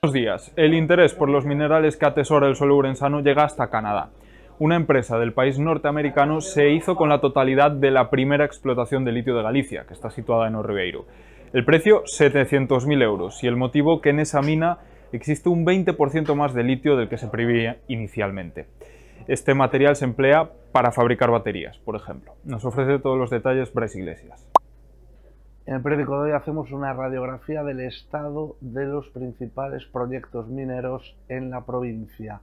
Buenos días. El interés por los minerales que atesora el suelo urensano llega hasta Canadá. Una empresa del país norteamericano se hizo con la totalidad de la primera explotación de litio de Galicia, que está situada en Orribeiro. El precio, 700.000 euros, y el motivo que en esa mina existe un 20% más de litio del que se preveía inicialmente. Este material se emplea para fabricar baterías, por ejemplo. Nos ofrece todos los detalles Bryce Iglesias. En el periódico de hoy hacemos una radiografía del estado de los principales proyectos mineros en la provincia.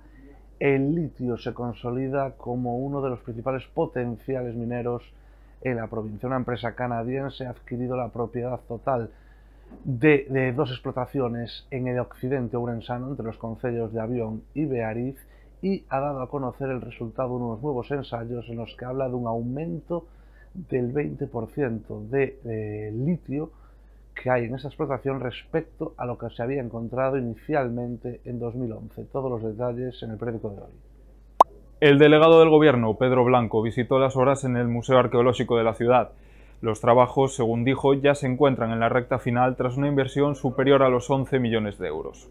El litio se consolida como uno de los principales potenciales mineros en la provincia. Una empresa canadiense ha adquirido la propiedad total de, dos explotaciones en el occidente urensano, entre los concellos de Avión y Beariz, y ha dado a conocer el resultado de unos nuevos ensayos en los que habla de un aumento del 20% de, litio que hay en esa explotación respecto a lo que se había encontrado inicialmente en 2011. Todos los detalles en el periódico de hoy. El delegado del gobierno, Pedro Blanco, visitó las obras en el Museo Arqueológico de la ciudad. Los trabajos, según dijo, ya se encuentran en la recta final tras una inversión superior a los 11 millones de euros.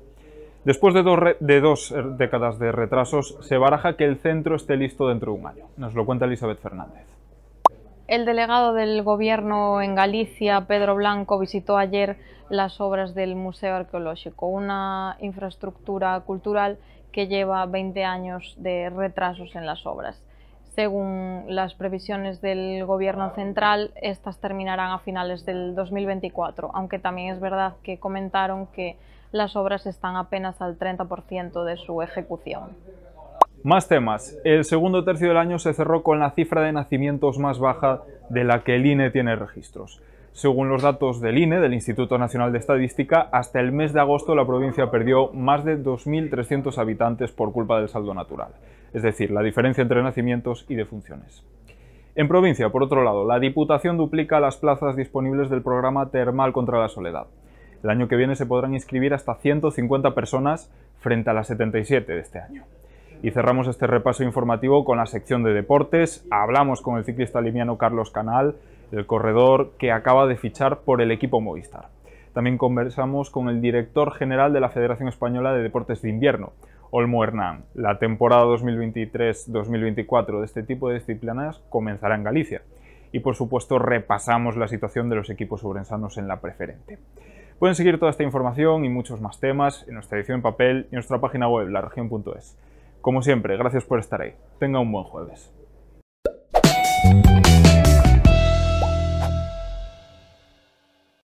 Después de dos, de dos décadas de retrasos, se baraja que el centro esté listo dentro de un año. Nos lo cuenta Elizabeth Fernández. El delegado del Gobierno en Galicia, Pedro Blanco, visitó ayer las obras del Museo Arqueológico, una infraestructura cultural que lleva 20 años de retrasos en las obras. Según las previsiones del Gobierno central, estas terminarán a finales del 2024, aunque también es verdad que comentaron que las obras están apenas al 30% de su ejecución. Más temas. El segundo tercio del año se cerró con la cifra de nacimientos más baja de la que el INE tiene registros. Según los datos del INE, del Instituto Nacional de Estadística, hasta el mes de agosto la provincia perdió más de 2.300 habitantes por culpa del saldo natural, es decir, la diferencia entre nacimientos y defunciones. En provincia, por otro lado, la Diputación duplica las plazas disponibles del programa Termal contra la Soledad. El año que viene se podrán inscribir hasta 150 personas frente a las 77 de este año. Y cerramos este repaso informativo con la sección de deportes. Hablamos con el ciclista limiano Carlos Canal, el corredor que acaba de fichar por el equipo Movistar. También conversamos con el director general de la Federación Española de Deportes de Invierno, Olmo Hernán. La temporada 2023-2024 de este tipo de disciplinas comenzará en Galicia. Y por supuesto repasamos la situación de los equipos obrensanos en la preferente. Pueden seguir toda esta información y muchos más temas en nuestra edición en papel y en nuestra página web, laregion.es. Como siempre, gracias por estar ahí. Tenga un buen jueves.